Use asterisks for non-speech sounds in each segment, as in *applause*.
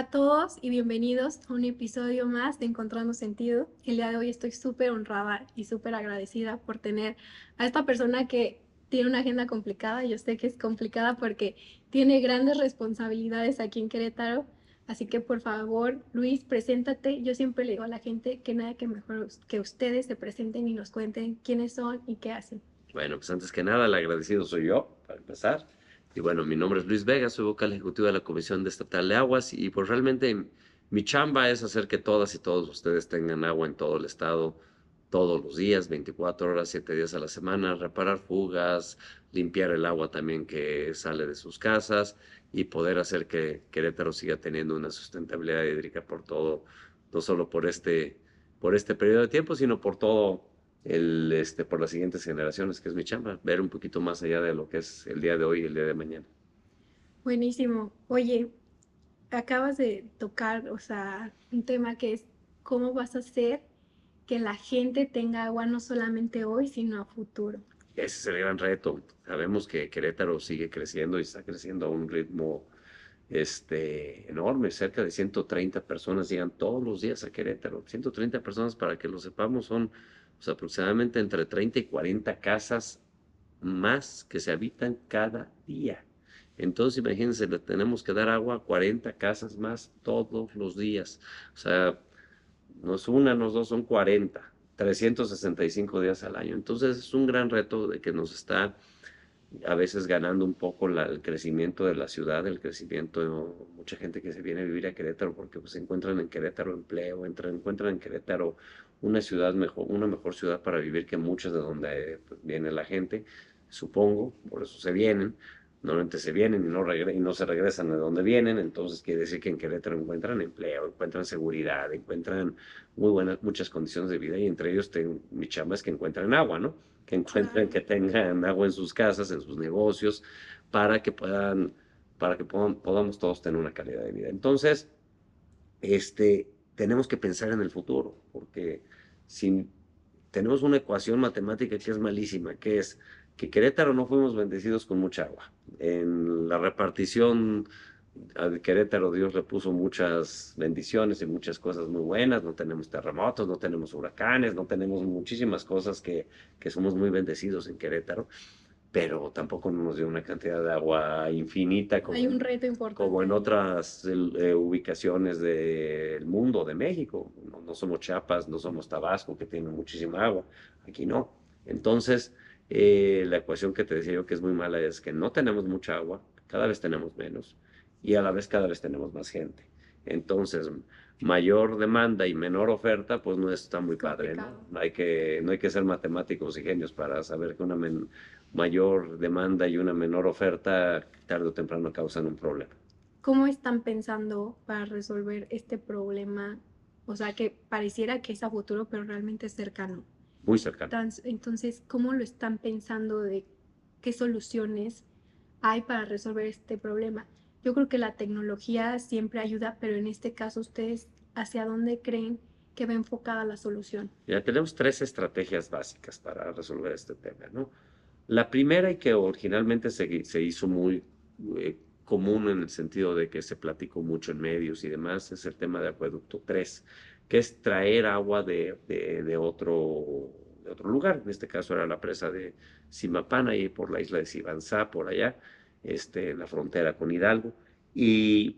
A todos y bienvenidos a un episodio más de Encontrando Sentido. El día de hoy estoy súper honrada y súper agradecida por tener a esta persona que tiene una agenda complicada. Yo sé que es complicada porque tiene grandes responsabilidades aquí en Querétaro. Así que por favor, Luis, preséntate. Yo siempre le digo a la gente que nada que mejor que ustedes se presenten y nos cuenten quiénes son y qué hacen. Bueno, pues antes que nada, el agradecido soy yo, para empezar. Y bueno, mi nombre es Luis Vega, soy vocal ejecutivo de la Comisión Estatal de Aguas y pues realmente mi chamba es hacer que todas y todos ustedes tengan agua en todo el estado todos los días, 24 horas, 7 días a la semana, reparar fugas, limpiar el agua también que sale de sus casas y poder hacer que Querétaro siga teniendo una sustentabilidad hídrica por todo, no solo por este, por este periodo de tiempo, sino por todo el, este, por las siguientes generaciones, que es mi chamba, ver un poquito más allá de lo que es el día de hoy y el día de mañana. Buenísimo. Oye, acabas de tocar, o sea, un tema que es cómo vas a hacer que la gente tenga agua no solamente hoy, sino a futuro. Ese es el gran reto. Sabemos que Querétaro sigue creciendo y está creciendo a un ritmo este, enorme. Cerca de 130 personas llegan todos los días a Querétaro. 130 personas, para que lo sepamos, son pues, aproximadamente entre 30 y 40 casas más que se habitan cada día. Entonces, imagínense, le tenemos que dar agua a 40 casas más todos los días. O sea, no es una, no es dos, son 40, 365 días al año. Entonces, es un gran reto de que nos está a veces ganando un poco el crecimiento de la ciudad, el crecimiento de mucha gente que se viene a vivir a Querétaro porque pues, encuentran en Querétaro empleo, entran, encuentran en Querétaro una ciudad mejor, una mejor ciudad para vivir que muchas de donde pues, viene la gente, supongo, por eso se vienen. Normalmente se vienen y no, y no se regresan de donde vienen, entonces quiere decir que en Querétaro encuentran empleo, encuentran seguridad, encuentran muy buenas, muchas condiciones de vida y entre ellos tengo, mi chamba es que encuentren agua, ¿no? Que encuentren, que tengan agua en sus casas, en sus negocios, para que puedan, para que podamos todos tener una calidad de vida. Entonces, este, tenemos que pensar en el futuro, porque si tenemos una ecuación matemática que es malísima, que es que Querétaro no fuimos bendecidos con mucha agua. En la repartición a Querétaro Dios le puso muchas bendiciones y muchas cosas muy buenas, no tenemos terremotos, no tenemos huracanes, no tenemos muchísimas cosas que, que somos muy bendecidos en Querétaro pero tampoco nos dio una cantidad de agua infinita como, Hay un reto importante. como en otras eh, ubicaciones del mundo, de México. No, somos Chiapas, no somos Tabasco, que tienen muchísima agua. Aquí no. Entonces, eh, la ecuación que te decía yo que es muy mala es que no tenemos mucha agua, cada vez tenemos menos y a la vez cada vez tenemos más gente. Entonces, mayor demanda y menor oferta, pues no está muy padre, ¿no? Hay que, no hay que ser matemáticos y genios para saber que una mayor demanda y una menor oferta tarde o temprano causan un problema. ¿Cómo están pensando para resolver este problema? O sea, que pareciera que es a futuro, pero realmente es cercano. Muy cercano. Entonces, ¿cómo lo están pensando de qué soluciones hay para resolver este problema? Yo creo que la tecnología siempre ayuda, pero en este caso ustedes, ¿hacia dónde creen que va enfocada la solución? Ya tenemos tres estrategias básicas para resolver este tema, ¿no? La primera y que originalmente se, se hizo muy eh, común en el sentido de que se platicó mucho en medios y demás es el tema de acueducto 3, que es traer agua de, de, otro, de otro lugar. En este caso era la presa de Simapana, y por la isla de Sibanzá, por allá, este, la frontera con Hidalgo. Y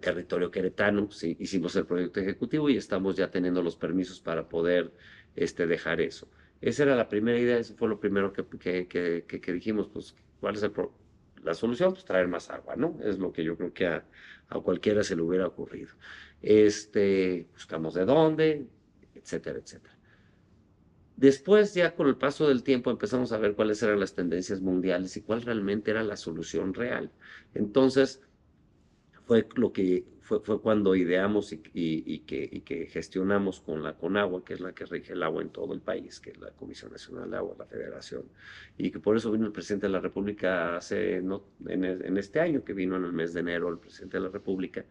territorio queretano hicimos el proyecto ejecutivo y estamos ya teniendo los permisos para poder este, dejar eso. Esa era la primera idea, eso fue lo primero que, dijimos, pues, ¿cuál es la solución? Pues traer más agua, ¿no? Es lo que yo creo que a, a cualquiera se le hubiera ocurrido. Este, buscamos de dónde, etcétera, etcétera. Después, ya con el paso del tiempo, empezamos a ver cuáles eran las tendencias mundiales y cuál realmente era la solución real. Entonces, fue lo que fue, cuando ideamos y, que, gestionamos con la CONAGUA, que es la que rige el agua en todo el país, que es la Comisión Nacional de Agua, la Federación, y que por eso vino el presidente de la República hace, no, en, este año, que vino en el mes de enero el presidente de la República,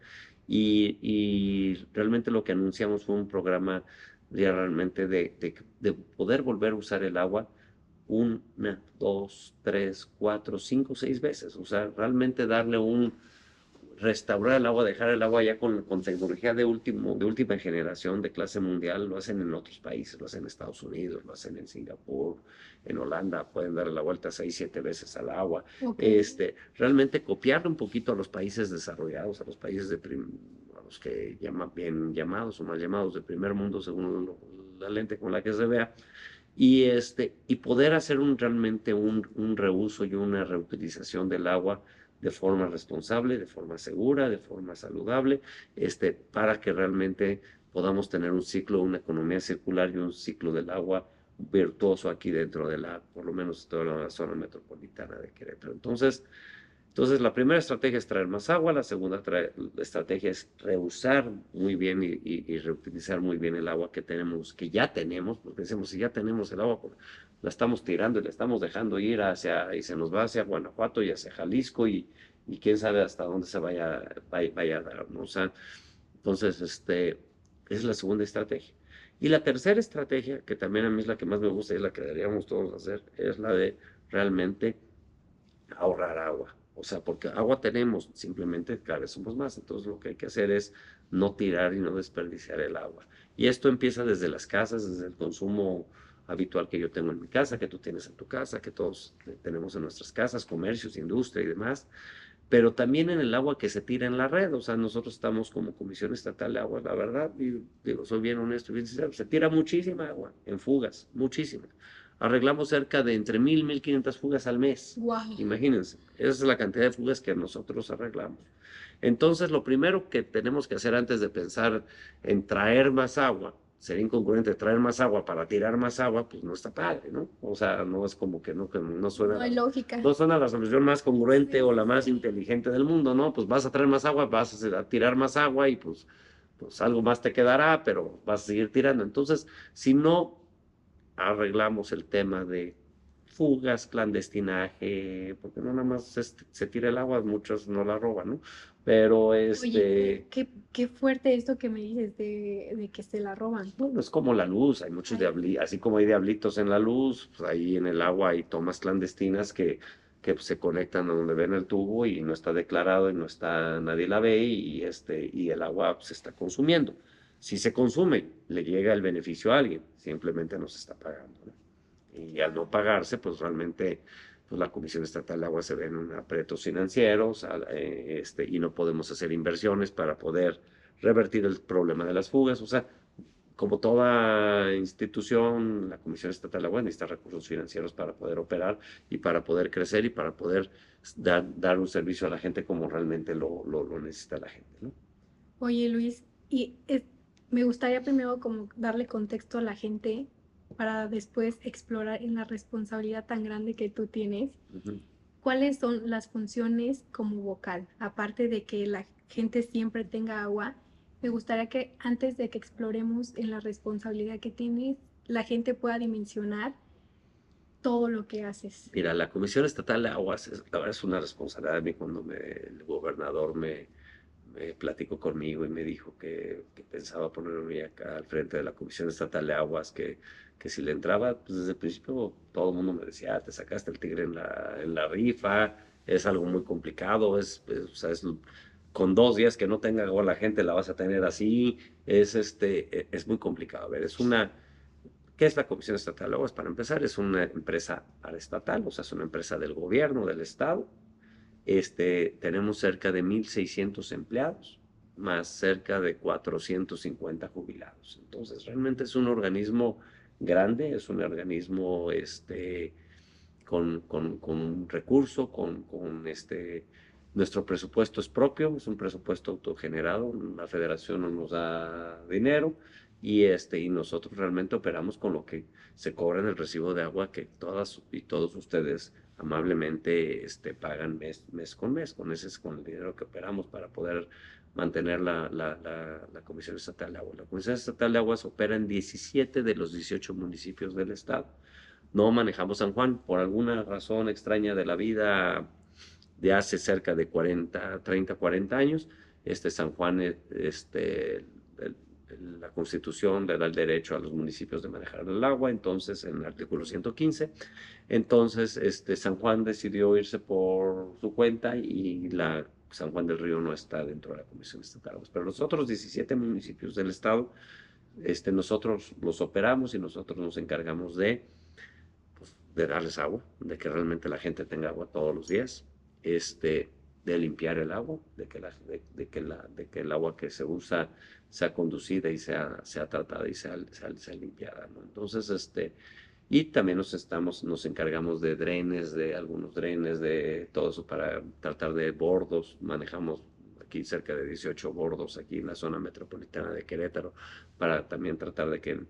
y realmente lo que anunciamos fue un programa realmente de, de, de poder volver a usar el agua una, dos, tres, cuatro, cinco, seis veces, o sea, realmente darle un restaurar el agua, dejar el agua ya con, con, tecnología de, último, de última generación, de clase mundial, lo hacen en otros países, lo hacen en Estados Unidos, lo hacen en Singapur, en Holanda, pueden dar la vuelta seis, siete veces al agua. Este, realmente copiar un poquito a los países desarrollados, a los países de los que llaman bien llamados o mal llamados de primer mundo, según la lente con la que se vea, y, este, y poder hacer un, realmente un, un reuso y una reutilización del agua de forma responsable, de forma segura, de forma saludable, este, para que realmente podamos tener un ciclo, una economía circular y un ciclo del agua virtuoso aquí dentro de la, por lo menos toda la zona metropolitana de Querétaro. Entonces, entonces la primera estrategia es traer más agua, la segunda estrategia es reusar muy bien y, reutilizar muy bien el agua que tenemos, que ya tenemos, porque decimos, si ya tenemos el agua, pues, la estamos tirando y la estamos dejando ir hacia, y se nos va hacia Guanajuato y hacia Jalisco y, quién sabe hasta dónde se vaya, vaya, a dar, ¿no? O entonces, este, es la segunda estrategia. Y la tercera estrategia, que también a mí es la que más me gusta y es la que deberíamos todos hacer, es la de realmente ahorrar agua. O sea, porque agua tenemos, simplemente cada vez somos más. Entonces lo que hay que hacer es no tirar y no desperdiciar el agua. Y esto empieza desde las casas, desde el consumo habitual que yo tengo en mi casa, que tú tienes en tu casa, que todos tenemos en nuestras casas, comercios, industria y demás, pero también en el agua que se tira en la red. O sea, nosotros estamos como Comisión Estatal de Agua, la verdad, y digo, soy bien honesto y bien sincero, se tira muchísima agua en fugas, muchísima. Arreglamos cerca de entre mil, mil quinientas fugas al mes. Wow. Imagínense, esa es la cantidad de fugas que nosotros arreglamos. Entonces, lo primero que tenemos que hacer antes de pensar en traer más agua sería incongruente traer más agua para tirar más agua, pues no está padre, ¿no? O sea, no es como que no, que no suena. No hay lógica. No suena la solución más congruente o la más inteligente del mundo, ¿no? Pues vas a traer más agua, vas a tirar más agua y pues, pues algo más te quedará, pero vas a seguir tirando. Entonces, si no arreglamos el tema de fugas, clandestinaje, porque no nada más se tira el agua, muchos no la roban, ¿no? Pero este... qué, qué, fuerte esto que me dices de, de, que se la roban. Bueno, es como la luz, hay muchos diablitos, así como hay diablitos en la luz, pues ahí en el agua hay tomas clandestinas que, que se conectan a donde ven el tubo y no está declarado y no está, nadie la ve y, este, y el agua se está consumiendo. Si se consume, le llega el beneficio a alguien, simplemente no se está pagando. Y al no pagarse, pues realmente pues la Comisión Estatal de Agua se ve en aprietos financieros eh, este, y no podemos hacer inversiones para poder revertir el problema de las fugas. O sea, como toda institución, la Comisión Estatal de Agua necesita recursos financieros para poder operar y para poder crecer y para poder dar, dar un servicio a la gente como realmente lo, lo, necesita la gente. ¿no? Oye, Luis, y me gustaría primero como darle contexto a la gente para después explorar en la responsabilidad tan grande que tú tienes. ¿Cuáles son las funciones como vocal? Aparte de que la gente siempre tenga agua, me gustaría que antes de que exploremos en la responsabilidad que tienes, la gente pueda dimensionar todo lo que haces. Mira, la Comisión Estatal de Aguas es, es una responsabilidad de mí cuando me, el gobernador me, me platicó conmigo y me dijo que, pensaba ponerme acá al frente de la Comisión Estatal de Aguas, que que si le entraba, pues desde el principio todo el mundo me decía, ah, te sacaste el tigre en la, en la rifa, es algo muy complicado, es, sea, es, con dos días que no tenga agua la gente la vas a tener así, es, este, e, es muy complicado. A ver, es una, ¿qué es la Comisión Estatal de Aguas? Para empezar, es una empresa estatal, o sea, es una empresa del gobierno, del Estado. Este, tenemos cerca de 1.600 empleados, más cerca de 450 jubilados. Entonces, realmente es un organismo grande, es un organismo este, con, con, con un recurso, con, con, este, nuestro presupuesto es propio, es un presupuesto autogenerado, la federación no nos da dinero y, este, y nosotros realmente operamos con lo que se cobra en el recibo de agua que todas y todos ustedes amablemente este, pagan mes, mes con mes, con ese es con el dinero que operamos para poder mantener la, la, la, Comisión Estatal de Aguas. La Comisión Estatal de Aguas opera en 17 de los 18 municipios del estado. No manejamos San Juan por alguna razón extraña de la vida de hace cerca de 40, 30, 40 años. Este San Juan, este, la Constitución le da el derecho a los municipios de manejar el agua, entonces en el artículo 115. Entonces, este, San Juan decidió irse por su cuenta y la San Juan del Río no está dentro de la Comisión Estatal pero los otros 17 municipios del estado, este, nosotros los operamos y nosotros nos encargamos de, pues, de darles agua, de que realmente la gente tenga agua todos los días, este, de limpiar el agua, de que, la, de, que, la, de que el agua que se usa sea conducida y sea, sea tratada y sea, sea, limpiada. ¿no? Entonces, este, y también nos, estamos, nos encargamos de drenes, de algunos drenes, de todo eso para tratar de bordos. Manejamos aquí cerca de 18 bordos aquí en la zona metropolitana de Querétaro para también tratar de que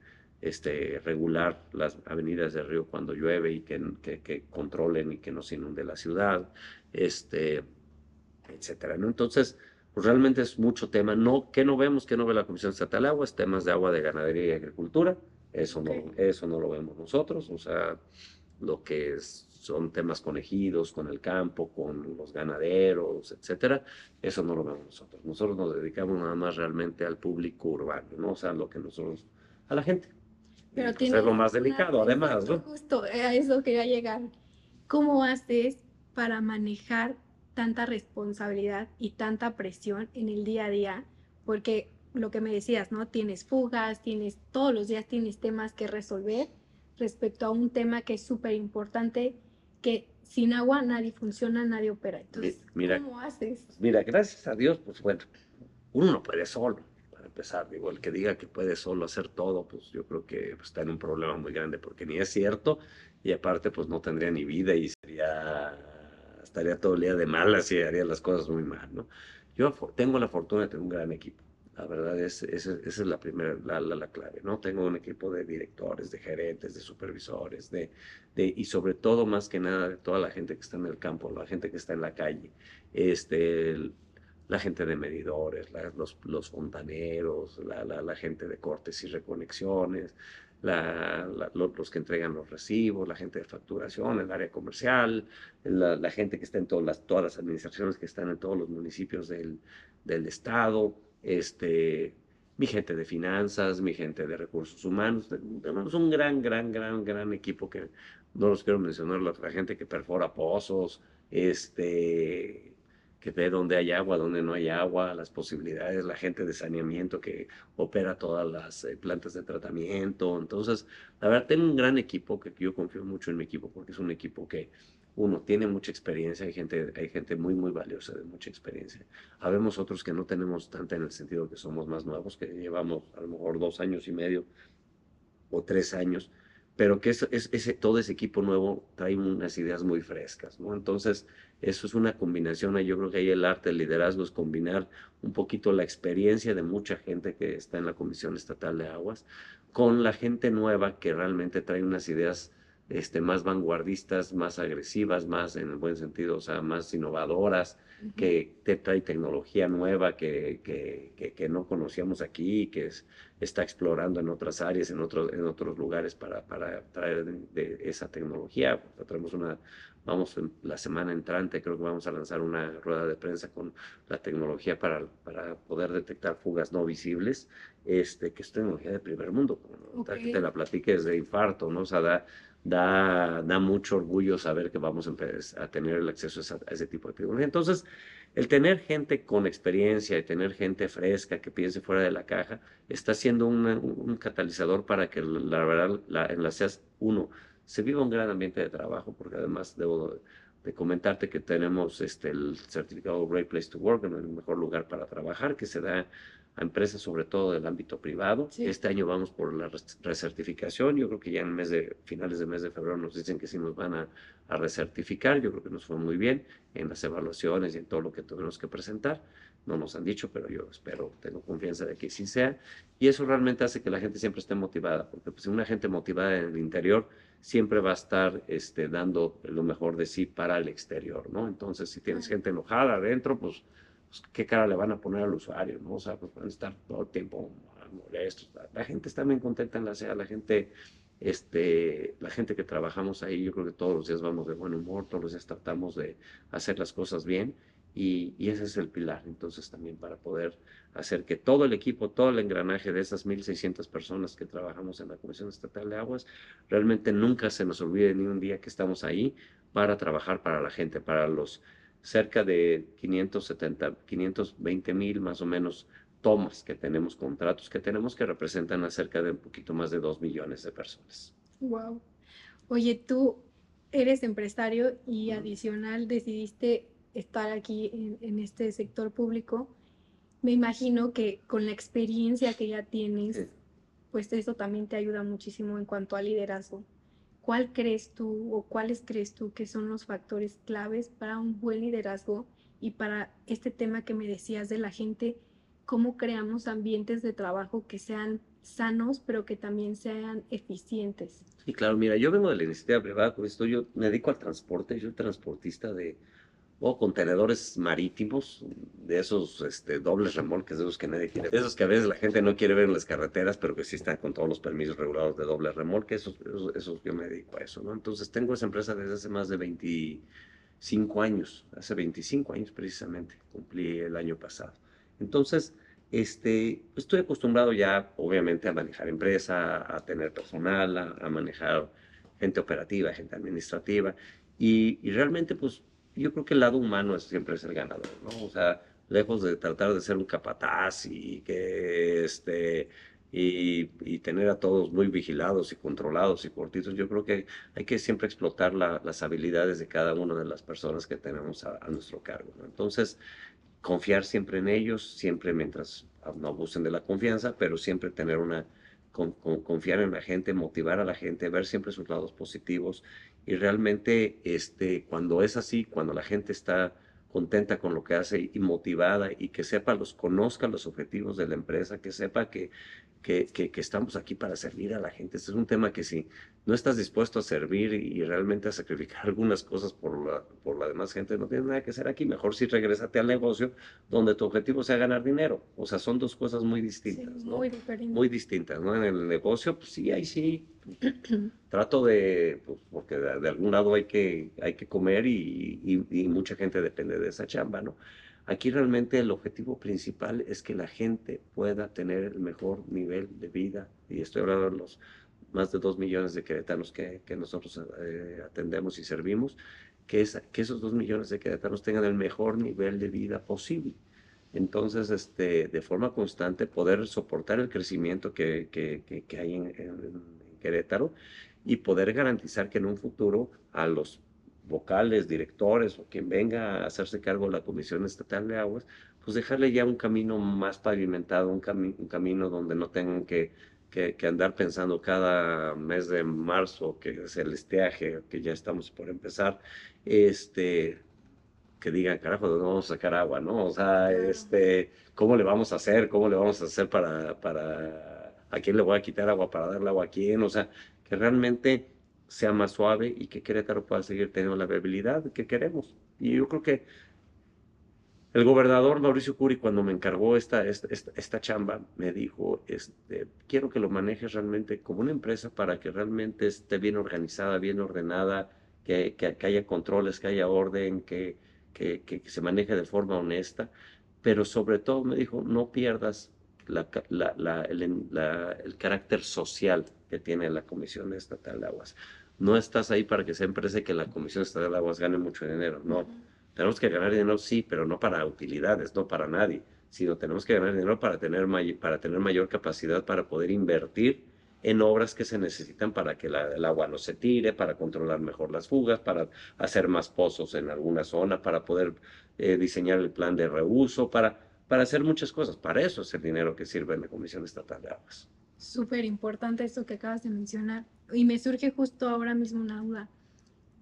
este, regular las avenidas del río cuando llueve y que, que, que controlen y que no se inunde la ciudad. Este, etcétera. ¿no? Entonces, pues realmente es mucho tema. No, que no vemos? que no ve la Comisión Estatal de Aguas? Temas de agua, de ganadería y agricultura. Eso, no, eso no lo vemos nosotros. O sea, lo que son temas con ejidos, con el campo, con los ganaderos, etcétera, eso no lo vemos nosotros. Nosotros nos dedicamos nada más realmente al público urbano, ¿no? O sea, lo que nosotros, a la gente. Pero tiene es lo más delicado, además, ¿no? Justo a eso quería llegar. ¿Cómo haces para manejar tanta responsabilidad y tanta presión en el día a día, porque lo que me decías, ¿no? Tienes fugas, tienes todos los días tienes temas que resolver respecto a un tema que es súper importante, que sin agua nadie funciona, nadie opera. Entonces, mira, ¿cómo haces? Mira, gracias a Dios, pues bueno, uno no puede solo, para empezar. Digo, el que diga que puede solo hacer todo, pues yo creo que está en un problema muy grande, porque ni es cierto, y aparte, pues no tendría ni vida y sería estaría todo el día de malas y haría las cosas muy mal, ¿no? Yo tengo la fortuna de tener un gran equipo. La verdad es, esa es la primera, la, la, clave, ¿no? Tengo un equipo de directores, de gerentes, de supervisores, de, de, y sobre todo, más que nada, de toda la gente que está en el campo, la gente que está en la calle, este, la gente de medidores, los, los, fontaneros, la, la, gente de cortes y reconexiones, la, los, que entregan los recibos, la gente de facturación, el área comercial, la, gente que está en todas las, todas las administraciones que están en todos los municipios del, del estado, este, mi gente de finanzas, mi gente de recursos humanos. Tenemos un gran, gran, gran, gran equipo que no los quiero mencionar, la, gente que perfora pozos, este, que ve dónde hay agua, dónde no hay agua, las posibilidades, la gente de saneamiento que opera todas las eh, plantas de tratamiento. Entonces, la verdad, tengo un gran equipo que yo confío mucho en mi equipo porque es un equipo que, uno, tiene mucha experiencia, hay gente, hay gente muy, muy valiosa de mucha experiencia. Habemos otros que no tenemos tanta en el sentido que somos más nuevos, que llevamos a lo mejor dos años y medio o tres años, pero que es, ese, todo ese equipo nuevo trae unas ideas muy frescas, ¿no? Entonces, eso es una combinación, yo creo que ahí el arte del liderazgo es combinar un poquito la experiencia de mucha gente que está en la Comisión Estatal de Aguas con la gente nueva que realmente trae unas ideas este, más vanguardistas, más agresivas, más en el buen sentido, o sea, más innovadoras, que te trae tecnología nueva que, que, que, no conocíamos aquí, que está explorando en otras áreas, en, otros en otros lugares para, para traer de, esa tecnología. Traemos una, vamos la semana entrante, creo que vamos a lanzar una rueda de prensa con la tecnología para, para poder detectar fugas no visibles, este, que es tecnología de primer mundo, como te la platiques de infarto, ¿no? O sea, da, da, da mucho orgullo saber que vamos a, a tener el acceso a, ese tipo de tecnología. Entonces, el tener gente con experiencia y tener gente fresca que piense fuera de la caja está siendo un, catalizador para que la verdad la, en la CEAS, uno, se viva un gran ambiente de trabajo, porque además debo de comentarte que tenemos este, el certificado Great Place to Work, el mejor lugar para trabajar, que se da a empresas sobre todo del ámbito privado. Este año vamos por la recertificación. Yo creo que ya en mes de finales de mes de febrero nos dicen que sí nos van a, a recertificar. Yo creo que nos fue muy bien en las evaluaciones y en todo lo que tuvimos que presentar. No nos han dicho, pero yo espero, tengo confianza de que sí sea. Y eso realmente hace que la gente siempre esté motivada, porque pues, una gente motivada en el interior siempre va a estar este, dando lo mejor de sí para el exterior, ¿no? Entonces, si tienes gente enojada adentro, pues pues, qué cara le van a poner al usuario, ¿no? O sea, pues van a estar todo el tiempo molestos. La, gente está bien contenta en la SEA, la gente, este, la gente que trabajamos ahí, yo creo que todos los días vamos de buen humor, todos los días tratamos de hacer las cosas bien y, y ese es el pilar. Entonces también para poder hacer que todo el equipo, todo el engranaje de esas 1.600 personas que trabajamos en la Comisión Estatal de Aguas, realmente nunca se nos olvide ni un día que estamos ahí para trabajar para la gente, para los cerca de 570, 520 mil más o menos tomas que tenemos, contratos que tenemos que representan a cerca de un poquito más de 2 millones de personas. Wow. Oye, tú eres empresario y adicional decidiste estar aquí en, este sector público. Me imagino que con la experiencia que ya tienes, pues eso también te ayuda muchísimo en cuanto a liderazgo. ¿Cuál crees tú o cuáles crees tú que son los factores claves para un buen liderazgo y para este tema que me decías de la gente? ¿Cómo creamos ambientes de trabajo que sean sanos, pero que también sean eficientes? Sí, claro, mira, yo vengo de la iniciativa privada, con esto yo me dedico al transporte, yo soy transportista de, o contenedores marítimos, de esos este, dobles remolques, de esos que nadie quiere, esos que a veces la gente no quiere ver en las carreteras, pero que sí están con todos los permisos regulados de doble remolque, esos, esos, yo me dedico a eso, ¿no? Entonces tengo esa empresa desde hace más de 25 años, hace 25 años precisamente, cumplí el año pasado. Entonces, este, estoy acostumbrado ya, obviamente, a manejar empresa, a tener personal, a, manejar gente operativa, gente administrativa, y, y realmente, pues, yo creo que el lado humano es, siempre es el ganador, ¿no? O sea, lejos de tratar de ser un capataz y que este y, y, tener a todos muy vigilados y controlados y cortitos, yo creo que hay que siempre explotar las habilidades de cada una de las personas que tenemos a, nuestro cargo. ¿no? Entonces, confiar siempre en ellos, siempre mientras no abusen de la confianza, pero siempre tener una confiar en la gente, motivar a la gente, ver siempre sus lados positivos. Y realmente este, cuando es así, cuando la gente está contenta con lo que hace y motivada y que sepa, los conozca los objetivos de la empresa, que sepa que que, que, estamos aquí para servir a la gente. Este es un tema que si no estás dispuesto a servir y realmente a sacrificar *laughs* algunas cosas por la, por la demás gente, no tienes nada que hacer aquí. Mejor si regresate al negocio donde tu objetivo sea ganar dinero. O sea, son dos cosas muy distintas, ¿no? Muy diferentes. Muy distintas, ¿no? En el negocio, pues sí, ahí sí. Trato de, pues, porque de, algún lado hay que, hay que comer y, y, y mucha gente depende de esa chamba, ¿no? Aquí realmente el objetivo principal es que la gente pueda tener el mejor nivel de vida, y estoy hablando de los más de dos millones de queretanos que, que nosotros eh, atendemos y servimos, que, es, que esos dos millones de queretanos tengan el mejor nivel de vida posible. Entonces, este, de forma constante, poder soportar el crecimiento que, que, que hay en, en Querétaro y poder garantizar que en un futuro a los vocales, directores o quien venga a hacerse cargo de la Comisión Estatal de Aguas, pues dejarle ya un camino más pavimentado, un, un camino donde no tengan que, que, andar pensando cada mes de marzo que es el estiaje, que ya estamos por empezar, este, que digan, carajo, ¿dónde vamos a sacar agua? ¿no? O sea, este, ¿cómo le vamos a hacer? ¿Cómo le vamos a hacer para, para, a quién le voy a quitar agua para darle agua a quién? O sea, que realmente sea más suave y que Querétaro pueda seguir teniendo la viabilidad que queremos. Y yo creo que el gobernador Mauricio Curi, cuando me encargó esta, esta, chamba, me dijo, este, quiero que lo manejes realmente como una empresa para que realmente esté bien organizada, bien ordenada, que, que, haya controles, que haya orden, que, que, se maneje de forma honesta, pero sobre todo me dijo, no pierdas la, la, el, el, carácter social que tiene la Comisión Estatal de Aguas no estás ahí para que sea empresa que la Comisión Estatal de Aguas gane mucho dinero, no. Tenemos que ganar dinero, sí, pero no para utilidades, no para nadie, sino tenemos que ganar dinero para tener, para tener mayor capacidad para poder invertir en obras que se necesitan para que el agua no se tire, para controlar mejor las fugas, para hacer más pozos en alguna zona, para poder eh, diseñar el plan de reuso, para, para hacer muchas cosas. Para eso es el dinero que sirve en la Comisión Estatal de Aguas. Súper importante esto que acabas de mencionar. Y me surge justo ahora mismo una duda.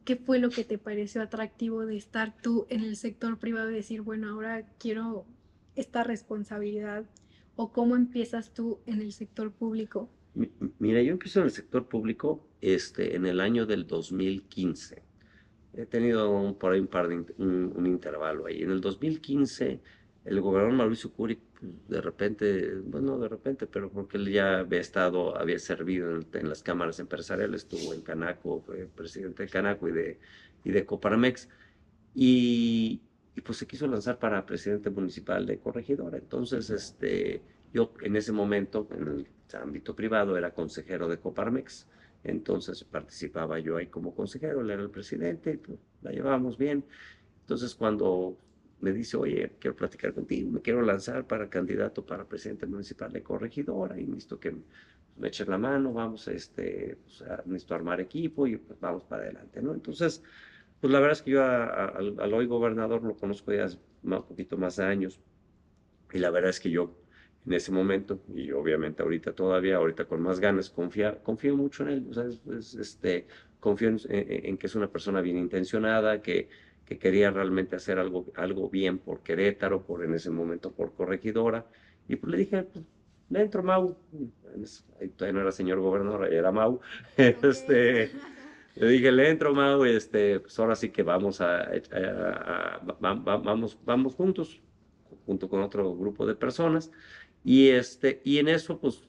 ¿Qué fue lo que te pareció atractivo de estar tú en el sector privado y decir, bueno, ahora quiero esta responsabilidad? ¿O cómo empiezas tú en el sector público? Mira, yo empiezo en el sector público este, en el año del 2015. He tenido un, por ahí un, par de, un, un intervalo ahí. En el 2015 el gobernador Mauricio Curi, pues, de repente, bueno, de repente, pero porque él ya había estado, había servido en, las cámaras empresariales, estuvo en Canaco, fue presidente de Canaco y de, y de Coparmex, y, pues se quiso lanzar para presidente municipal de Corregidora. Entonces, este, yo en ese momento, en el ámbito privado, era consejero de Coparmex, entonces participaba yo ahí como consejero, él era el presidente, pues, la llevábamos bien. Entonces cuando me dice, oye, quiero platicar contigo, me quiero lanzar para candidato para presidente municipal de corregidora y necesito que me eches la mano, vamos este, pues, a, necesito armar equipo y pues vamos para adelante, ¿no? Entonces, pues la verdad es que yo al hoy gobernador lo conozco ya un poquito más de años y la verdad es que yo en ese momento y obviamente ahorita todavía, ahorita con más ganas, confía, confío mucho en él, o sea, este, confío en, que es una persona bien intencionada, que, que quería realmente hacer algo, algo bien por Querétaro, por en ese momento por Corregidora, y pues le dije, pues, le entro Mau, todavía no era señor gobernador, era Mau, *laughs* este, le dije, le entro Mau, este, pues ahora sí que vamos a, vamos, vamos juntos, junto con otro grupo de personas, y, este, y en eso, pues,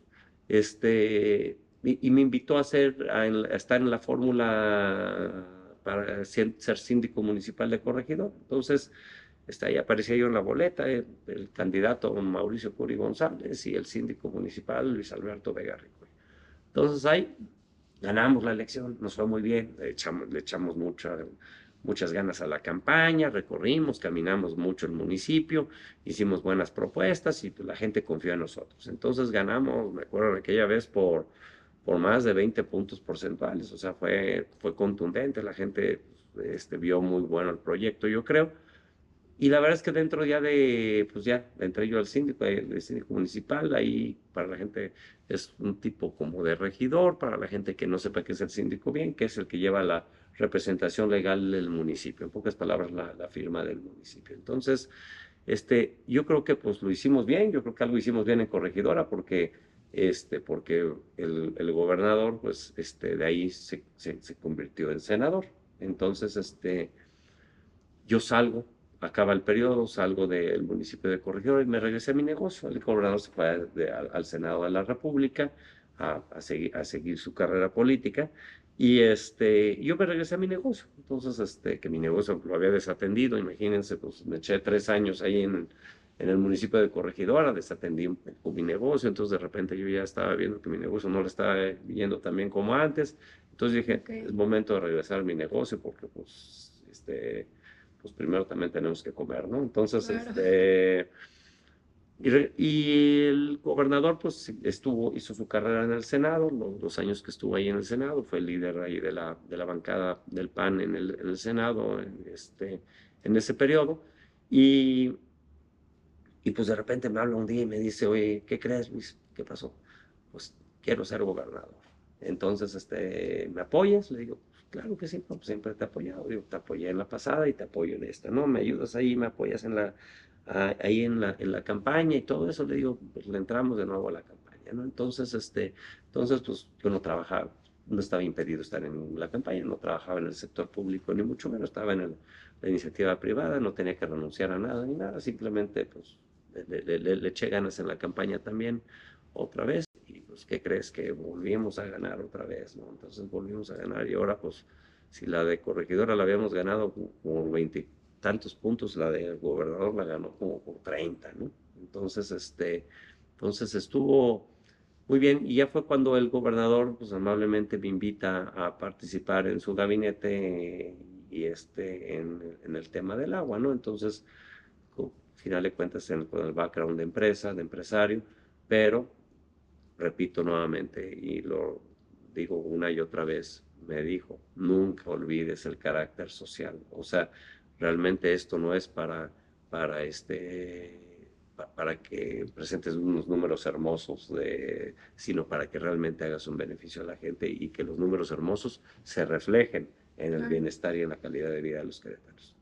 este, y, me invitó a, hacer, a, estar en la fórmula para ser, síndico municipal de Corregidor. Entonces, está ahí aparecía yo en la boleta, el, candidato Mauricio Curi González y el síndico municipal Luis Alberto Vega Rico. Entonces ahí ganamos la elección, nos fue muy bien, le echamos, le muchas ganas a la campaña, recorrimos, caminamos mucho el municipio, hicimos buenas propuestas y la gente confió en nosotros. Entonces ganamos, me acuerdo aquella vez por, por más de 20 puntos porcentuales, o sea, fue, fue contundente, la gente este, vio muy bueno el proyecto, yo creo. Y la verdad es que dentro ya de, pues ya, entré yo al síndico, el síndico municipal, ahí para la gente es un tipo como de regidor, para la gente que no sepa qué es el síndico bien, que es el que lleva la representación legal del municipio, en pocas palabras la, firma del municipio. Entonces, este, yo creo que pues lo hicimos bien, yo creo que algo hicimos bien en Corregidora porque, este, porque el, gobernador pues este, de ahí se, convirtió en senador. Entonces, este, yo salgo acaba el periodo, salgo del municipio de Corregidora y me regresé a mi negocio. El gobernador se fue al, Senado de la República a seguir su carrera política y este, yo me regresé a mi negocio. Entonces, este, que mi negocio lo había desatendido, imagínense, pues me eché tres años ahí en, en el municipio de Corregidora, desatendí un poco mi negocio, entonces de repente yo ya estaba viendo que mi negocio no lo estaba yendo tan bien como antes. Entonces dije, es momento de regresar a mi negocio porque pues, este pues primero también tenemos que comer, ¿no? Entonces, este, y, el gobernador pues estuvo, hizo su carrera en el Senado, los, años que estuvo ahí en el Senado, fue el líder ahí de la, de la bancada del PAN en el, en el Senado en, este, en ese periodo, y, y pues de repente me habla un día y me dice, oye, ¿qué crees, Luis? ¿Qué pasó? Pues quiero ser gobernador. Entonces, este, ¿me apoyas? Le digo, Claro que sí, pues siempre te he apoyado. Yo te apoyé en la pasada y te apoyo en esta, ¿no? Me ayudas ahí, me apoyas en la, ahí en la, en la campaña y todo eso. Le digo, pues le entramos de nuevo a la campaña, ¿no? Entonces, este, entonces, pues yo no trabajaba, no estaba impedido estar en la campaña, no trabajaba en el sector público, ni mucho menos estaba en la iniciativa privada, no tenía que renunciar a nada ni nada, simplemente, pues, le, eché ganas en la campaña también otra vez pues, ¿qué crees? Que volvimos a ganar otra vez, ¿no? Entonces volvimos a ganar y ahora, pues, si la de corregidora la habíamos ganado por tantos puntos, la de gobernador la ganó como por 30, ¿no? Entonces, este, entonces estuvo muy bien y ya fue cuando el gobernador, pues, amablemente me invita a participar en su gabinete y este, en, el tema del agua, ¿no? Entonces, final de cuentas, con el background de empresa, de empresario, pero repito nuevamente y lo digo una y otra vez, me dijo, nunca olvides el carácter social. O sea, realmente esto no es para, para, este, para que presentes unos números hermosos, de, sino para que realmente hagas un beneficio a la gente y que los números hermosos se reflejen en el bienestar y en la calidad de vida de los queretanos.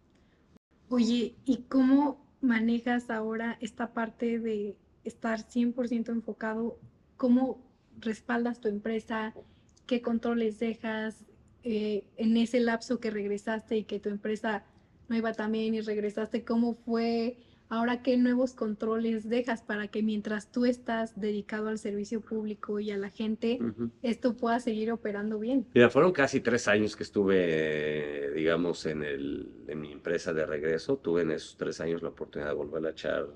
Oye, ¿y cómo manejas ahora esta parte de estar 100% enfocado cómo respaldas tu empresa, qué controles dejas eh, en ese lapso que regresaste y que tu empresa no iba tan bien y regresaste, cómo fue, ahora qué nuevos controles dejas para que mientras tú estás dedicado al servicio público y a la gente, esto pueda seguir operando bien. Mira, fueron casi tres años que estuve, digamos, en, el, en mi empresa de regreso. Tuve en esos tres años la oportunidad de volver a echar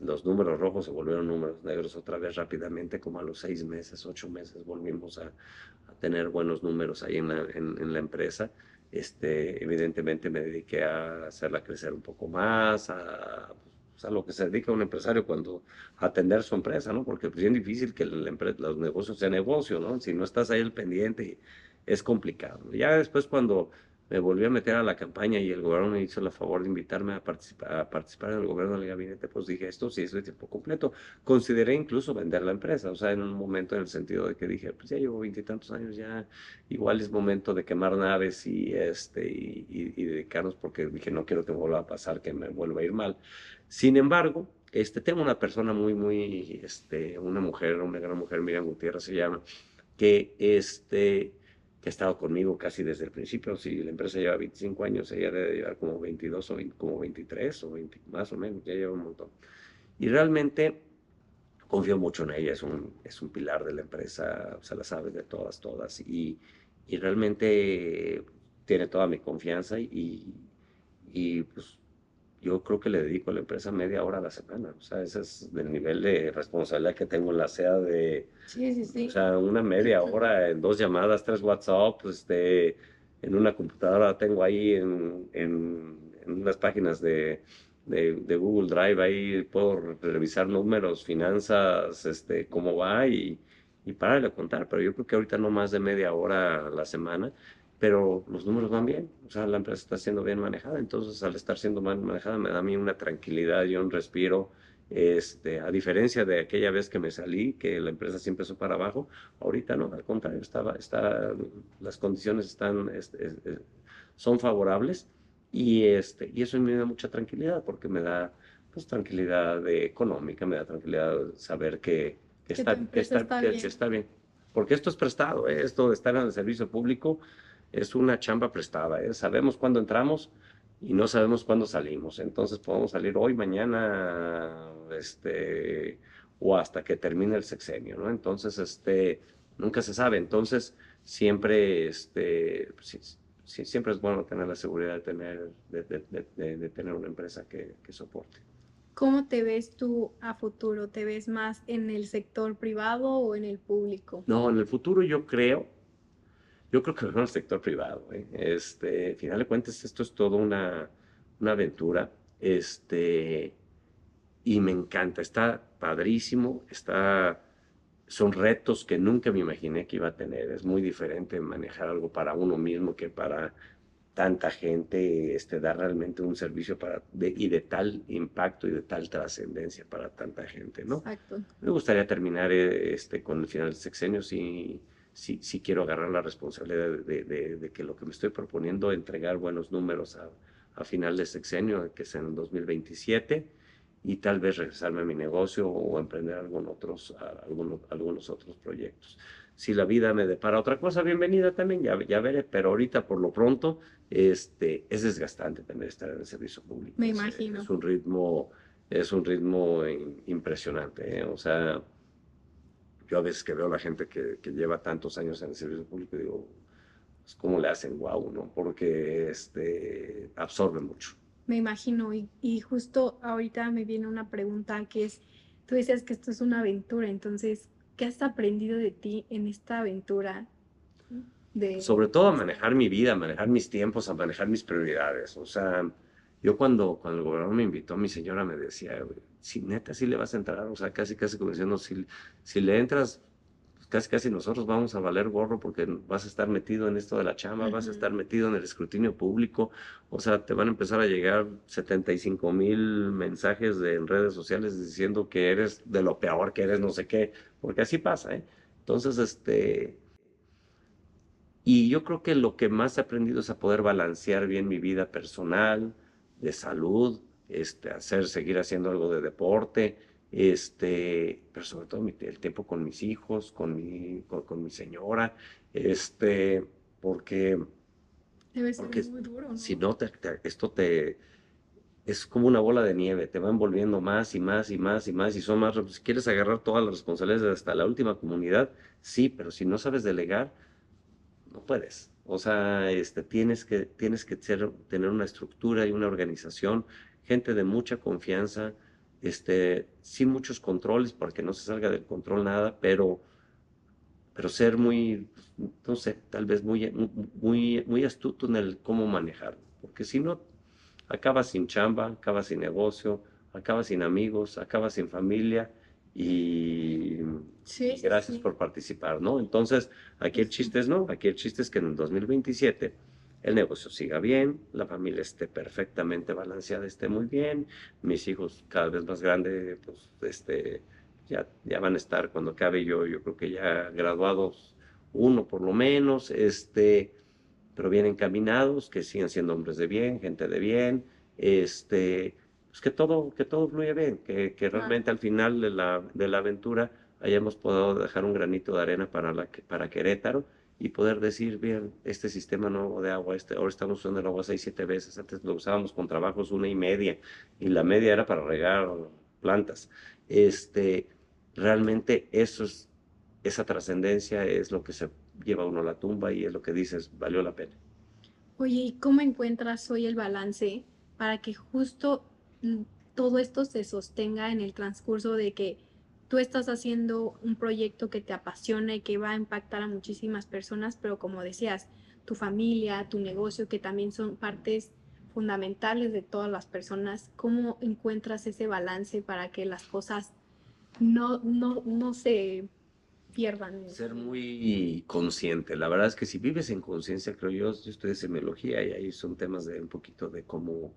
los números rojos se volvieron números negros otra vez rápidamente, como a los seis meses, ocho meses volvimos a, tener buenos números ahí en la, en, la empresa. Este, evidentemente me dediqué a hacerla crecer un poco más, a, pues, lo que se dedica un empresario cuando a atender su empresa, ¿no? Porque es bien difícil que los negocios sean negocio, ¿no? Si no estás ahí al pendiente, es complicado. Ya después cuando me volví a meter a la campaña y el gobierno me hizo el favor de invitarme a participar, a participar en el gobierno del gabinete, pues dije, esto sí es de tiempo completo. Consideré incluso vender la empresa, o sea, en un momento en el sentido de que dije, pues ya llevo veintitantos años, ya igual es momento de quemar naves y, este, y, dedicarnos, porque dije, no quiero que me vuelva a pasar, que me vuelva a ir mal. Sin embargo, este, tengo una persona muy, muy, este, una mujer, una gran mujer, Miriam Gutiérrez se llama, que este, que ha estado conmigo casi desde el principio. Si la empresa lleva 25 años, ella debe llevar como 22 o como 23 o 20, más o menos, ya lleva un montón. Y realmente confío mucho en ella, es un, es un pilar de la empresa, se la sabe de todas, todas. Y, y realmente tiene toda mi confianza y, y pues yo creo que le dedico a la empresa media hora a la semana. O sea, ese es el nivel de responsabilidad que tengo en la SEA de, sí, sí, sí. o sea, una media hora en dos llamadas, tres WhatsApp, este, en una computadora tengo ahí en, en, unas páginas de, de, de, Google Drive, ahí puedo revisar números, finanzas, este, cómo va y, y pararle a contar. Pero yo creo que ahorita no más de media hora a la semana pero los números van bien, o sea, la empresa está siendo bien manejada, entonces al estar siendo bien manejada me da a mí una tranquilidad y un respiro, este, a diferencia de aquella vez que me salí, que la empresa siempre empezó para abajo, ahorita no, al contrario, estaba, está, las condiciones están, este, son favorables y, este, y eso me da mucha tranquilidad porque me da pues, tranquilidad económica, me da tranquilidad saber que, está, está, bien. está, bien. Porque esto es prestado, ¿eh? esto de estar en el servicio público es una chamba prestada. ¿eh? Sabemos cuándo entramos y no sabemos cuándo salimos. Entonces podemos salir hoy, mañana, este, o hasta que termine el sexenio, ¿no? Entonces, este, nunca se sabe. Entonces, siempre, este, siempre es bueno tener la seguridad de tener, de, tener una empresa que, que soporte. ¿Cómo te ves tú a futuro? ¿Te ves más en el sector privado o en el público? No, en el futuro yo creo yo creo que en el sector privado. ¿eh? Este, al final de cuentas, esto es todo una, una aventura. Este, y me encanta, está padrísimo, está, son retos que nunca me imaginé que iba a tener. Es muy diferente manejar algo para uno mismo que para tanta gente, este, dar realmente un servicio para, y de tal impacto y de tal trascendencia para tanta gente, ¿no? Exacto. Me gustaría terminar eh, este, con el final del sexenio sí si quiero agarrar la responsabilidad de, que lo que me estoy proponiendo, entregar buenos números a, a final de sexenio, que es en 2027, y tal vez regresarme a mi negocio o emprender algún otros, algunos, algunos otros proyectos. Si la vida me depara otra cosa, bienvenida también, ya, ya veré, pero ahorita por lo pronto este, es desgastante también estar en el servicio público. Me imagino. Es, un ritmo, es un ritmo impresionante, ¿eh? o sea, yo a veces que veo a la gente que, lleva tantos años en el servicio público, digo, pues, ¿cómo le hacen guau, no? Porque este, absorbe mucho. Me imagino, y, y, justo ahorita me viene una pregunta que es, tú decías que esto es una aventura, entonces, ¿qué has aprendido de ti en esta aventura? De... Sobre todo a manejar mi vida, a manejar mis tiempos, a manejar mis prioridades. O sea, yo cuando, cuando el gobernador me invitó, mi señora me decía, si neta, si le vas a entrar, o sea, casi, casi como diciendo, si, si le entras, pues casi, casi nosotros vamos a valer gorro porque vas a estar metido en esto de la chama, vas a estar metido en el escrutinio público, o sea, te van a empezar a llegar 75 mil mensajes de, en redes sociales diciendo que eres de lo peor, que eres no sé qué, porque así pasa, ¿eh? Entonces, este... Y yo creo que lo que más he aprendido es a poder balancear bien mi vida personal, de salud, este, hacer, seguir haciendo algo de deporte, este, pero sobre todo el tiempo con mis hijos, con mi, con, mi señora, este, porque, Debe ser muy duro, ¿no? si no, esto te, es como una bola de nieve, te va envolviendo más y más y más y más y son más, si quieres agarrar todas las responsabilidades hasta la última comunidad, sí, pero si no sabes delegar, no puedes. O sea, este, tienes que, tienes que ser, tener una estructura y una organización gente de mucha confianza, este, sin muchos controles, porque no se salga del control nada, pero pero ser muy, no sé, tal vez muy, muy, muy astuto en el cómo manejarlo, porque si no, acabas sin chamba, acabas sin negocio, acabas sin amigos, acabas sin familia y, gracias por participar, ¿no? Entonces, aquí el chiste es, no, aquí el chiste es que en el 2027 el negocio siga bien, la familia esté perfectamente balanceada, esté muy bien, mis hijos cada vez más grandes, pues, este, ya, ya van a estar cuando acabe yo, yo creo que ya graduados uno por lo menos, este, pero bien encaminados, que sigan siendo hombres de bien, gente de bien, este, pues que todo, que todo fluye bien, que, que realmente al final de la, de la aventura hayamos podido dejar un granito de arena para, la, para Querétaro y poder decir, bien, este sistema nuevo de agua, este, ahora estamos usando el agua seis, siete veces, antes lo usábamos con trabajos una y media, y la media era para regar plantas. Este, realmente eso es, esa trascendencia es lo que se lleva uno a la tumba y es lo que dices, valió la pena. Oye, ¿y cómo encuentras hoy el balance para que justo mm, todo esto se sostenga en el transcurso de que tú estás haciendo un proyecto que te apasiona y que va a impactar a muchísimas personas, pero como decías, tu familia, tu negocio, que también son partes fundamentales de todas las personas, ¿cómo encuentras ese balance para que las cosas no, no, no se pierdan. Ser muy consciente. La verdad es que si vives en conciencia, creo yo, yo estoy de semiología y ahí son temas de un poquito de cómo,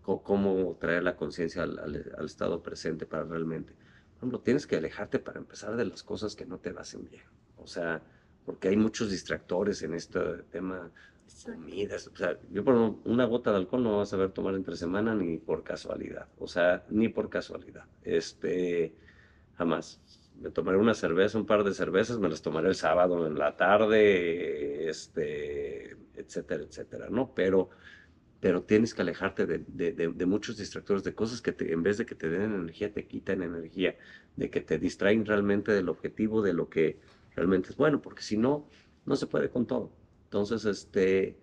cómo traer la conciencia al, estado presente para realmente. Por ejemplo, tienes que alejarte para empezar de las cosas que no te hacen bien. O sea, porque hay muchos distractores en este tema comidas. O sea, yo por una gota de alcohol no vas a ver tomar entre semana ni por casualidad. O sea, ni por casualidad. Este, jamás me tomaré una cerveza, un par de cervezas, me las tomaré el sábado en la tarde, este, etcétera, etcétera, ¿no? Pero, pero tienes que alejarte de, de, muchos distractores, de cosas que en vez de que te den energía, te quitan energía, de que te distraen realmente del objetivo, de lo que realmente es bueno, porque si no, no se puede con todo. Entonces, este,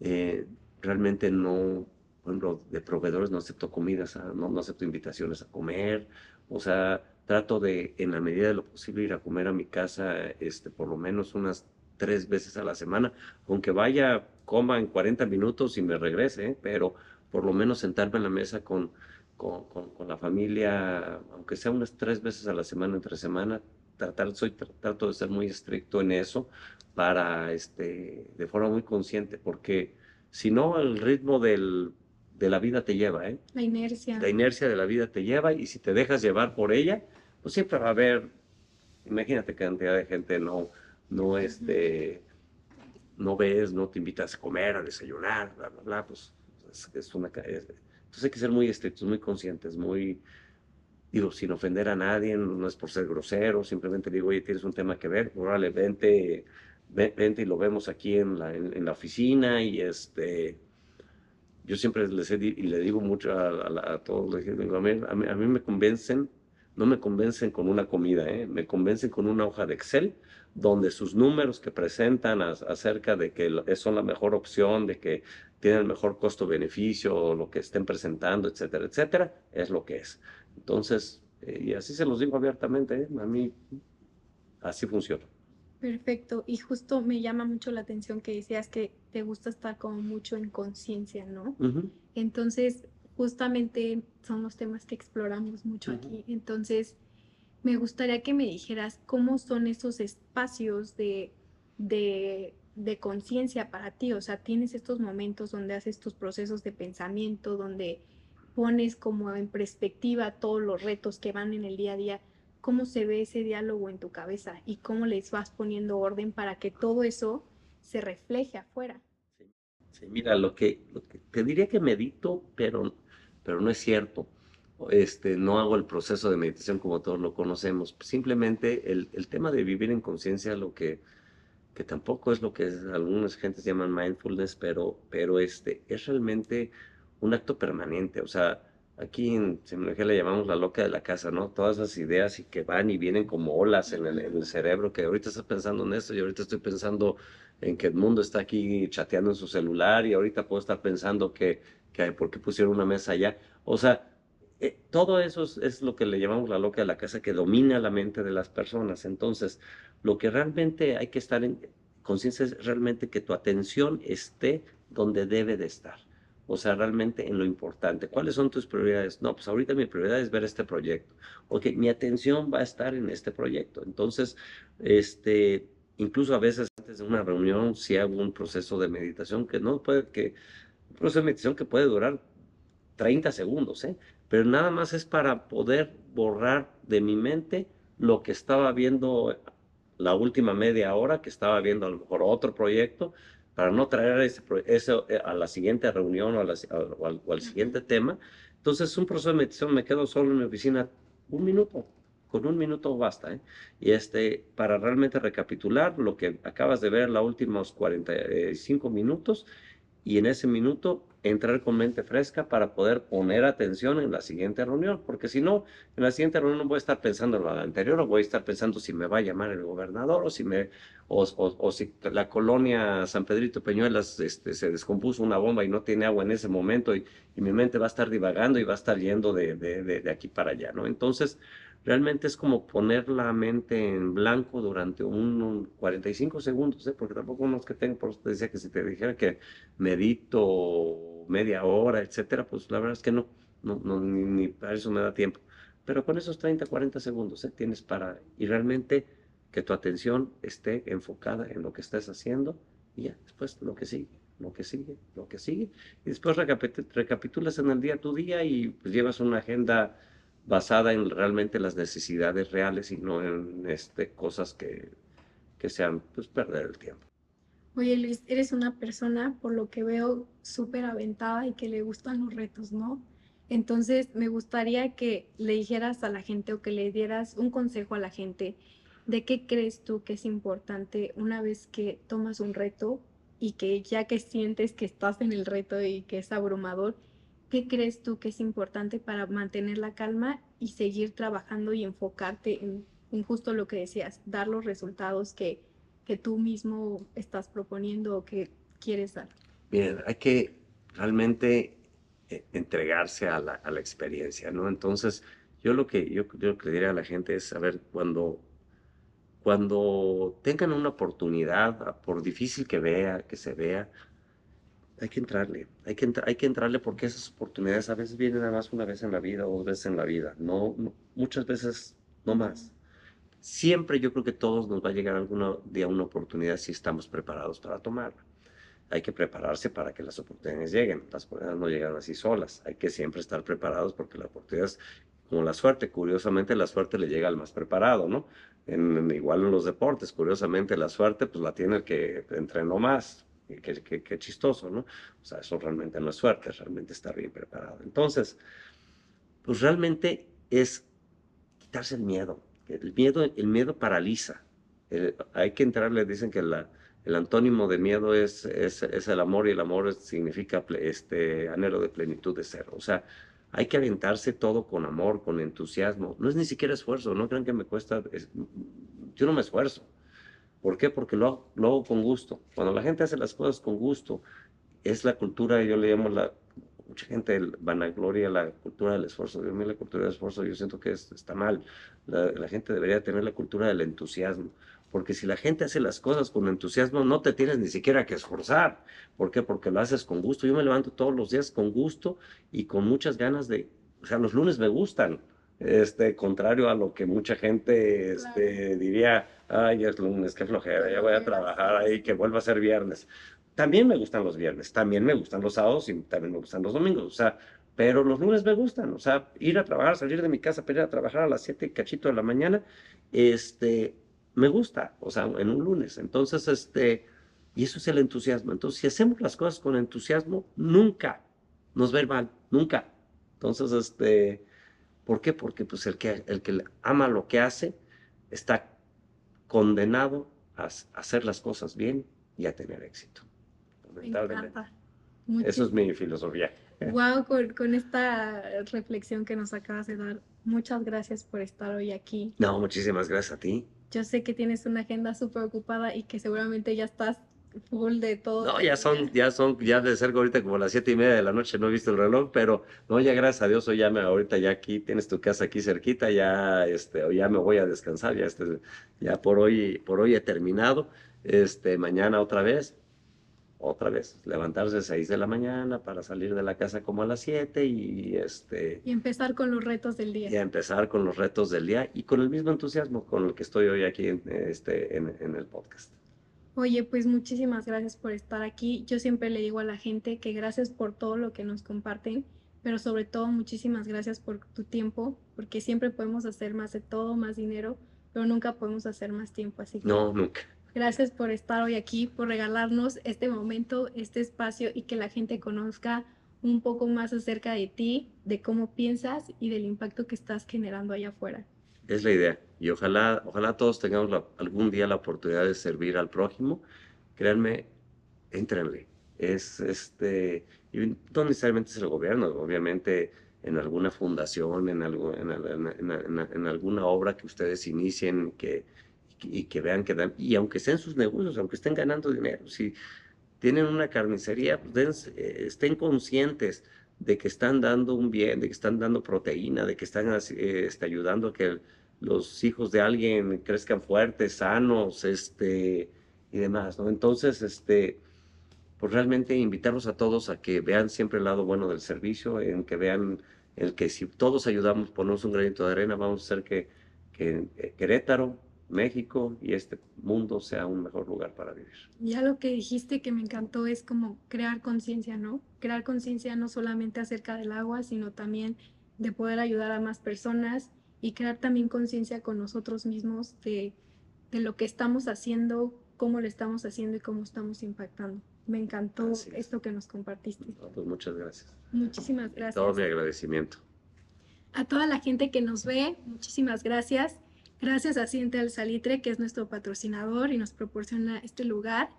eh, realmente no, por ejemplo, de proveedores no acepto comidas, no, no acepto invitaciones a comer, o sea, trato de, en la medida de lo posible, ir a comer a mi casa, este, por lo menos unas tres veces a la semana, aunque vaya, coma en 40 minutos y me regrese, ¿eh? pero por lo menos sentarme en la mesa con, con, con, la familia, aunque sea unas tres veces a la semana, entre semana, tratar, soy, trato de ser muy estricto en eso, para, este, de forma muy consciente, porque si no, el ritmo del, de la vida te lleva, ¿eh? La inercia. La inercia de la vida te lleva y si te dejas llevar por ella, pues siempre va a haber, imagínate qué cantidad de gente no, no, este, no ves, no te invitas a comer, a desayunar, bla, bla, bla, pues es, una... entonces hay que ser muy estrictos, muy conscientes, muy, digo, sin ofender a nadie, no es por ser grosero, simplemente digo, oye, tienes un tema que ver, órale, vente, vente y lo vemos aquí en la, en, la oficina y este... Yo siempre les y le digo mucho a, todos, les digo, a, mí, a mí me convencen no me convencen con una comida, ¿eh? me convencen con una hoja de Excel donde sus números que presentan acerca de que son la mejor opción, de que tienen el mejor costo-beneficio o lo que estén presentando, etcétera, etcétera, es lo que es. Entonces, eh, y así se los digo abiertamente, ¿eh? a mí así funciona. Perfecto, y justo me llama mucho la atención que decías que te gusta estar como mucho en conciencia, ¿no? Entonces, justamente son los temas que exploramos mucho aquí. Entonces, me gustaría que me dijeras cómo son esos espacios de, de, de conciencia para ti. O sea, tienes estos momentos donde haces tus procesos de pensamiento, donde pones como en perspectiva todos los retos que van en el día a día. ¿Cómo se ve ese diálogo en tu cabeza y cómo les vas poniendo orden para que todo eso se refleje afuera? Sí, mira, lo que, lo que te diría que medito, pero pero no es cierto. Este, no hago el proceso de meditación como todos lo conocemos. Simplemente el, el tema de vivir en conciencia, lo que, que tampoco es lo que algunas gentes llaman mindfulness, pero, pero este, es realmente un acto permanente. O sea, aquí en semiología le llamamos la loca de la casa, ¿no? Todas esas ideas y que van y vienen como olas en el, en el, cerebro, que ahorita estás pensando en esto y ahorita estoy pensando en que el mundo está aquí chateando en su celular y ahorita puedo estar pensando que que por qué pusieron una mesa allá. O sea, eh, todo eso es, lo que le llamamos la loca de la casa, que domina la mente de las personas. Entonces, lo que realmente hay que estar en conciencia es realmente que tu atención esté donde debe de estar. O sea, realmente en lo importante. ¿Cuáles son tus prioridades? No, pues ahorita mi prioridad es ver este proyecto. Ok, mi atención va a estar en este proyecto. Entonces, este, incluso a veces antes de una reunión, si hago un proceso de meditación que no puede, que, un proceso de meditación que puede durar 30 segundos, ¿eh? Pero nada más es para poder borrar de mi mente lo que estaba viendo la última media hora, que estaba viendo a lo mejor otro proyecto, para no traer ese, eh, a la siguiente reunión o, al, siguiente tema. Entonces, un proceso de meditación, me quedo solo en mi oficina un minuto, con un minuto basta, ¿eh? Y este, para realmente recapitular lo que acabas de ver los últimos 45 minutos y en ese minuto entrar con mente fresca para poder poner atención en la siguiente reunión, porque si no, en la siguiente reunión voy a estar pensando en lo anterior o voy a estar pensando si me va a llamar el gobernador o si me o, si la colonia San Pedrito Peñuelas este, se descompuso una bomba y no tiene agua en ese momento y, mi mente va a estar divagando y va a estar yendo de, de aquí para allá, ¿no? Entonces, realmente es como poner la mente en blanco durante un, 45 segundos, ¿eh? porque tampoco unos que tengo, por eso te decía que si te dijera que medito media hora, etcétera, pues la verdad es que no, no, no ni, para eso me da tiempo. Pero con esos 30, 40 segundos ¿eh? tienes para, y realmente que tu atención esté enfocada en lo que estás haciendo y ya, después lo que sigue, lo que sigue, lo que sigue. Y después recapitulas en el día tu día y pues llevas una agenda basada en realmente las necesidades reales y no en este, cosas que, que sean pues, perder el tiempo. Oye Luis, eres una persona, por lo que veo, súper aventada y que le gustan los retos, ¿no? Entonces, me gustaría que le dijeras a la gente o que le dieras un consejo a la gente de qué crees tú que es importante una vez que tomas un reto y que ya que sientes que estás en el reto y que es abrumador, ¿Qué crees tú que es importante para mantener la calma y seguir trabajando y enfocarte en, justo lo que decías, dar los resultados que, que tú mismo estás proponiendo o que quieres dar? Bien, hay que realmente eh, entregarse a la, a la, experiencia, ¿no? Entonces, yo lo que yo, yo le diría a la gente es, a ver, cuando, cuando tengan una oportunidad, por difícil que vea, que se vea, hay que entrarle, hay que, hay que entrarle porque esas oportunidades a veces vienen nada más una vez en la vida o dos veces en la vida, no, muchas veces no más. Siempre yo creo que todos nos va a llegar algún día una oportunidad si estamos preparados para tomarla. Hay que prepararse para que las oportunidades lleguen. Las oportunidades no llegan así solas. Hay que siempre estar preparados porque la oportunidad es como la suerte. Curiosamente, la suerte le llega al más preparado, ¿no? Igual en los deportes, curiosamente, la suerte pues la tiene el que entrenó más, Qué, chistoso, ¿no? O sea, eso realmente no es suerte, realmente estar bien preparado. Entonces, pues realmente es quitarse el miedo. El miedo, el miedo paraliza. hay que entrarle, dicen que el antónimo de miedo es, es, el amor y el amor significa este anhelo de plenitud de ser. O sea, hay que aventarse todo con amor, con entusiasmo. No es ni siquiera esfuerzo, no crean que me cuesta, yo no me esfuerzo. ¿Por qué? Porque lo, hago con gusto. Cuando la gente hace las cosas con gusto, es la cultura, yo le llamo la, mucha gente vanagloria la cultura del esfuerzo. Yo, a la cultura del esfuerzo yo siento que está mal. La, gente debería tener la cultura del entusiasmo. Porque si la gente hace las cosas con entusiasmo, no te tienes ni siquiera que esforzar. ¿Por qué? Porque lo haces con gusto. Yo me levanto todos los días con gusto y con muchas ganas de... O sea, los lunes me gustan este, contrario a lo que mucha gente este, diría, ay, es lunes, qué flojera, ya voy a trabajar ahí, que vuelva a ser viernes. También me gustan los viernes, también me gustan los sábados y también me gustan los domingos, o sea, pero los lunes me gustan, o sea, ir a trabajar, salir de mi casa para ir a trabajar a las 7 cachito de la mañana, este, me gusta, o sea, en un lunes. Entonces, este, y eso es el entusiasmo. Entonces, si hacemos las cosas con entusiasmo, nunca nos va a ir mal, nunca. Entonces, este, ¿Por qué? Porque pues, el, que, el que ama lo que hace está condenado a, hacer las cosas bien y a tener éxito. Me encanta. Eso es mi filosofía. *laughs* Wow, con, con, esta reflexión que nos acabas de dar, muchas gracias por estar hoy aquí. No, muchísimas gracias a ti. Yo sé que tienes una agenda súper ocupada y que seguramente ya estás full de todo. No, ya son, ya son, ya de cerca ahorita como las siete y media de la noche, no he visto el reloj, pero no, ya gracias a Dios, hoy ya me, ahorita ya aquí, tienes tu casa aquí cerquita, ya, este, ya me voy a descansar, ya, este, ya por hoy, por hoy he terminado, este, mañana otra vez, otra vez, levantarse a 6 de la mañana para salir de la casa como a las 7 y este... Y empezar con los retos del día. Y empezar con los retos del día y con el mismo entusiasmo con el que estoy hoy aquí en, este, en, en el podcast. Oye, pues muchísimas gracias por estar aquí. Yo siempre le digo a la gente que gracias por todo lo que nos comparten, pero sobre todo muchísimas gracias por tu tiempo, porque siempre podemos hacer más de todo, más dinero, pero nunca podemos hacer más tiempo. Así que no, nunca. Gracias por estar hoy aquí, por regalarnos este momento, este espacio y que la gente conozca un poco más acerca de ti, de cómo piensas y del impacto que estás generando allá afuera. Es la idea. Y ojalá, ojalá todos tengamos algún día la oportunidad de servir al prójimo. Créanme, entrenle. Es este, y no necesariamente es el gobierno, obviamente en alguna fundación, en, algo, en, en alguna obra que ustedes inicien, que, y que vean que dan, y aunque estén sus negocios, aunque estén ganando dinero, si tienen una carnicería, pues eh, estén conscientes de que están dando un bien, de que están dando proteína, de que están eh, este, ayudando a que los hijos de alguien crezcan fuertes, sanos, este, y demás, ¿no? Entonces, este, pues realmente invitarlos a todos a que vean siempre el lado bueno del servicio, en que vean el que si todos ayudamos, ponemos un granito de arena, vamos a hacer que, que eh, Querétaro, México y este mundo sea un mejor lugar para vivir. Ya lo que dijiste que me encantó es como crear conciencia, ¿no? Crear conciencia no solamente acerca del agua, sino también de poder ayudar a más personas y crear también conciencia con nosotros mismos de, de, lo que estamos haciendo, cómo lo estamos haciendo y cómo estamos impactando. Me encantó esto que nos compartiste. pues muchas gracias. Muchísimas gracias. Todo mi agradecimiento. A toda la gente que nos ve, muchísimas gracias. Gracias a Siente al Salitre, que es nuestro patrocinador y nos proporciona este lugar.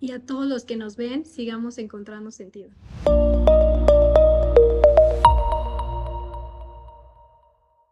Y a todos los que nos ven, sigamos encontrando sentido.